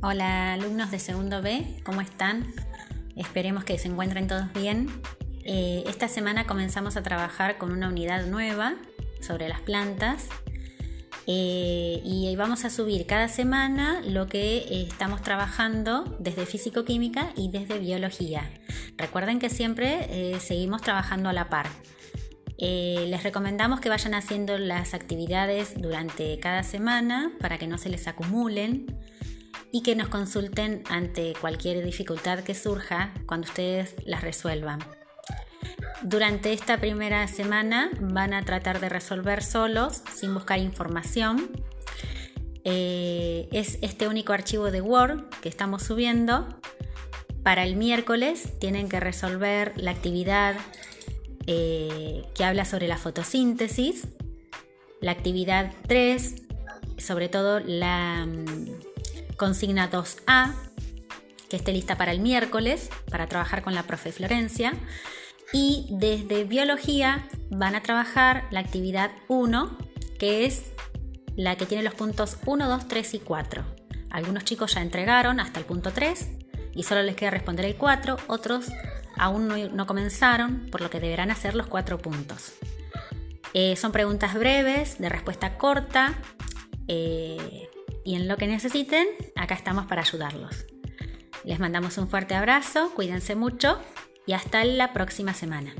Hola alumnos de segundo B, ¿cómo están? Esperemos que se encuentren todos bien. Eh, esta semana comenzamos a trabajar con una unidad nueva sobre las plantas eh, y vamos a subir cada semana lo que eh, estamos trabajando desde físico-química y desde biología. Recuerden que siempre seguimos trabajando a la par. les recomendamos que vayan haciendo las actividades durante cada semana para que no se les acumulen y que nos consulten ante cualquier dificultad que surja cuando ustedes las resuelvan. Durante esta primera semana van a tratar de resolver solos, sin buscar información. Eh, es este único archivo de Word que estamos subiendo. Para el miércoles tienen que resolver la actividad eh, que habla sobre la fotosíntesis, la actividad 3, sobre todo la Consigna 2A, que esté lista para el miércoles, para trabajar con la profe Florencia. Y desde biología van a trabajar la actividad 1, que es la que tiene los puntos 1, 2, 3 y 4. Algunos chicos ya entregaron hasta el punto 3 y solo les queda responder el 4, otros aún no, comenzaron, por lo que deberán hacer los 4 puntos. Eh, son preguntas breves, de respuesta corta. Eh, y en lo que necesiten, acá estamos para ayudarlos. Les mandamos un fuerte abrazo, cuídense mucho y hasta la próxima semana.